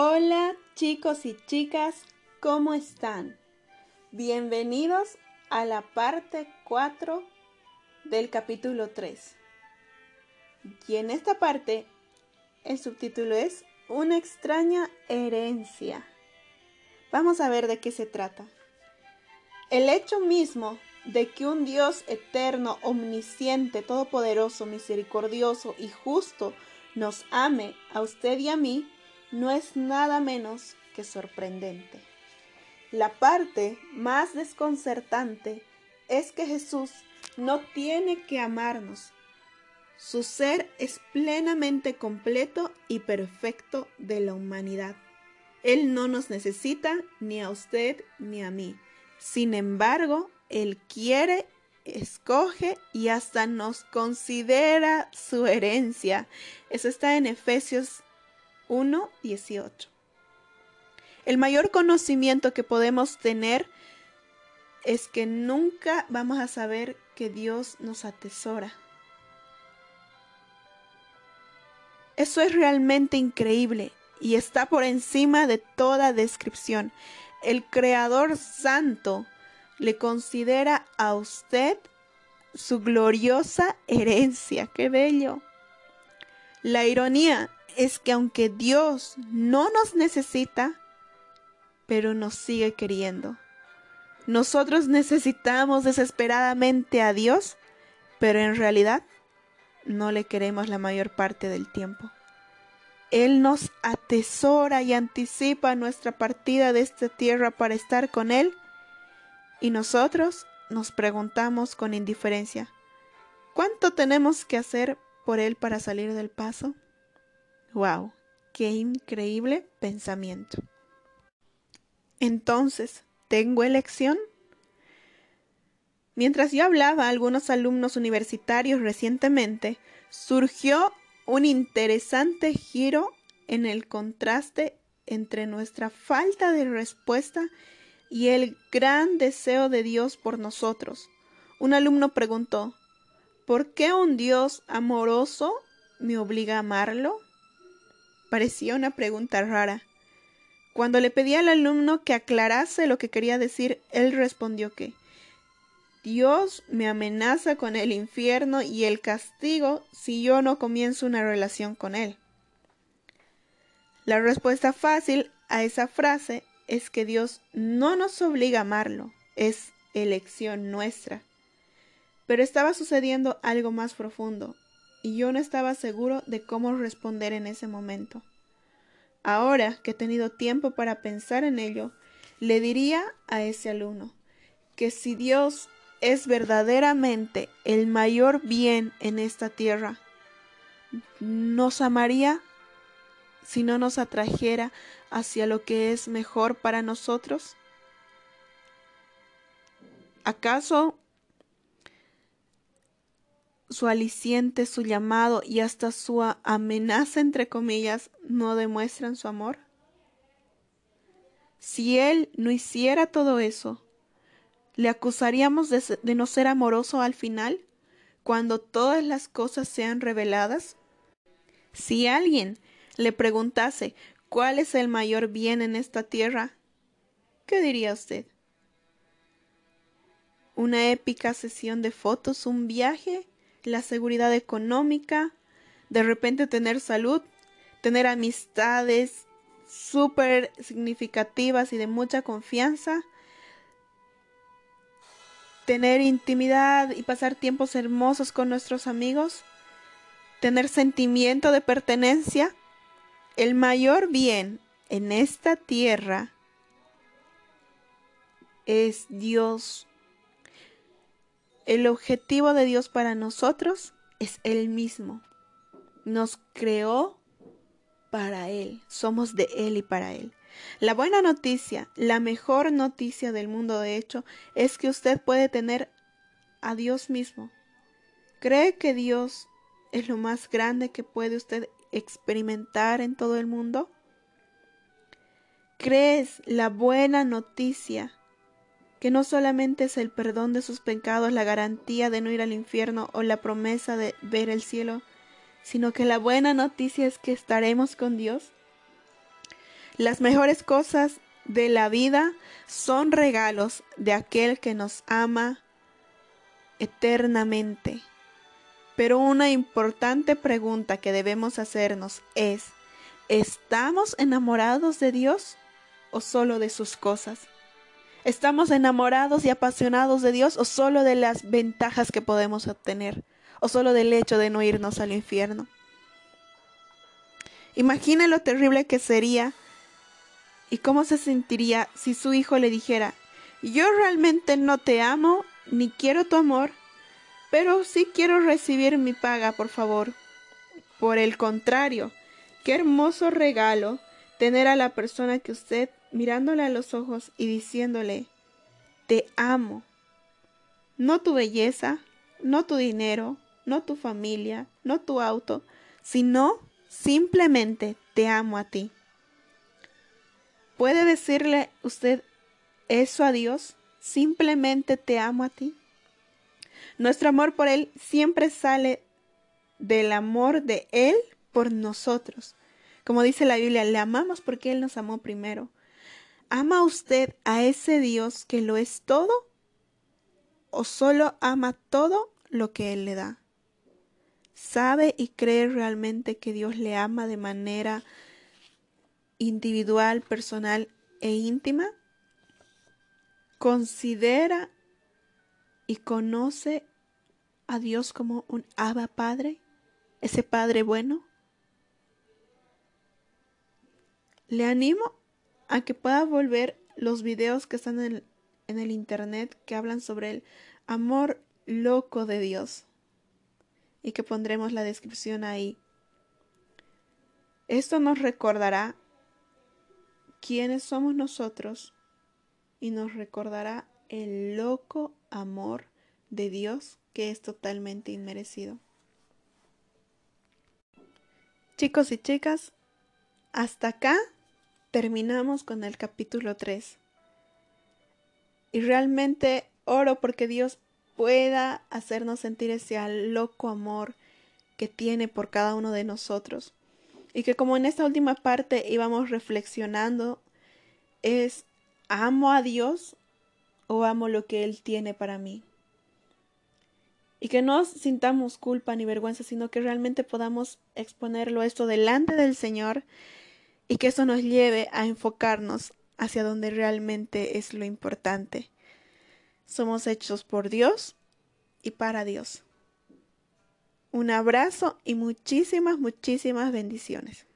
Hola chicos y chicas, ¿cómo están? Bienvenidos a la parte 4 del capítulo 3. Y en esta parte el subtítulo es Una extraña herencia. Vamos a ver de qué se trata. El hecho mismo de que un Dios eterno, omnisciente, todopoderoso, misericordioso y justo nos ame a usted y a mí, no es nada menos que sorprendente. La parte más desconcertante es que Jesús no tiene que amarnos. Su ser es plenamente completo y perfecto de la humanidad. Él no nos necesita ni a usted ni a mí. Sin embargo, Él quiere, escoge y hasta nos considera su herencia. Eso está en Efesios 1.18. El mayor conocimiento que podemos tener es que nunca vamos a saber que Dios nos atesora. Eso es realmente increíble y está por encima de toda descripción. El Creador Santo le considera a usted su gloriosa herencia. ¡Qué bello! La ironía es que aunque Dios no nos necesita, pero nos sigue queriendo. Nosotros necesitamos desesperadamente a Dios, pero en realidad no le queremos la mayor parte del tiempo. Él nos atesora y anticipa nuestra partida de esta tierra para estar con Él y nosotros nos preguntamos con indiferencia, ¿cuánto tenemos que hacer por Él para salir del paso? ¡Wow! ¡Qué increíble pensamiento! Entonces, ¿tengo elección? Mientras yo hablaba a algunos alumnos universitarios recientemente, surgió un interesante giro en el contraste entre nuestra falta de respuesta y el gran deseo de Dios por nosotros. Un alumno preguntó, ¿por qué un Dios amoroso me obliga a amarlo? Parecía una pregunta rara. Cuando le pedí al alumno que aclarase lo que quería decir, él respondió que Dios me amenaza con el infierno y el castigo si yo no comienzo una relación con Él. La respuesta fácil a esa frase es que Dios no nos obliga a amarlo, es elección nuestra. Pero estaba sucediendo algo más profundo, y yo no estaba seguro de cómo responder en ese momento. Ahora que he tenido tiempo para pensar en ello, le diría a ese alumno que si Dios es verdaderamente el mayor bien en esta tierra, nos amaría si no nos atrajera hacia lo que es mejor para nosotros? ¿Acaso su aliciente, su llamado y hasta su amenaza, entre comillas, no demuestran su amor? Si Él no hiciera todo eso, ¿le acusaríamos de, no ser amoroso al final, cuando todas las cosas sean reveladas? Si alguien le preguntase cuál es el mayor bien en esta tierra, ¿qué diría usted? ¿Una épica sesión de fotos, un viaje? La seguridad económica, de repente tener salud, tener amistades súper significativas y de mucha confianza, tener intimidad y pasar tiempos hermosos con nuestros amigos, tener sentimiento de pertenencia, el mayor bien en esta tierra es Dios el objetivo de Dios para nosotros es Él mismo. Nos creó para Él. Somos de Él y para Él. La buena noticia, la mejor noticia del mundo de hecho, es que usted puede tener a Dios mismo. ¿Cree que Dios es lo más grande que puede usted experimentar en todo el mundo? ¿Crees la buena noticia que no solamente es el perdón de sus pecados, la garantía de no ir al infierno o la promesa de ver el cielo, sino que la buena noticia es que estaremos con Dios. Las mejores cosas de la vida son regalos de aquel que nos ama eternamente. Pero una importante pregunta que debemos hacernos es, ¿estamos enamorados de Dios o solo de sus cosas? ¿Estamos enamorados y apasionados de Dios o solo de las ventajas que podemos obtener? ¿O solo del hecho de no irnos al infierno? Imagina lo terrible que sería y cómo se sentiría si su hijo le dijera, yo realmente no te amo ni quiero tu amor, pero sí quiero recibir mi paga, por favor. Por el contrario, qué hermoso regalo tener a la persona que usted mirándole a los ojos y diciéndole, te amo. No tu belleza, no tu dinero, no tu familia, no tu auto, sino simplemente te amo a ti. ¿Puede decirle usted eso a Dios? Simplemente te amo a ti. Nuestro amor por Él siempre sale del amor de Él por nosotros. Como dice la Biblia, le amamos porque Él nos amó primero. ¿Ama usted a ese Dios que lo es todo? ¿O solo ama todo lo que Él le da? ¿Sabe y cree realmente que Dios le ama de manera individual, personal e íntima? ¿Considera y conoce a Dios como un Abba Padre, ese Padre bueno? Le animo a que pueda volver los videos que están en el, en el internet que hablan sobre el amor loco de Dios y que pondremos la descripción ahí. Esto nos recordará quiénes somos nosotros y nos recordará el loco amor de Dios que es totalmente inmerecido. Chicos y chicas, hasta acá terminamos con el capítulo 3. Y realmente oro porque Dios pueda hacernos sentir ese loco amor que tiene por cada uno de nosotros. Y que como en esta última parte íbamos reflexionando, es ¿amo a Dios o amo lo que Él tiene para mí? Y que no sintamos culpa ni vergüenza, sino que realmente podamos exponerlo esto delante del Señor y que eso nos lleve a enfocarnos hacia donde realmente es lo importante. Somos hechos por Dios y para Dios. Un abrazo y muchísimas, muchísimas bendiciones.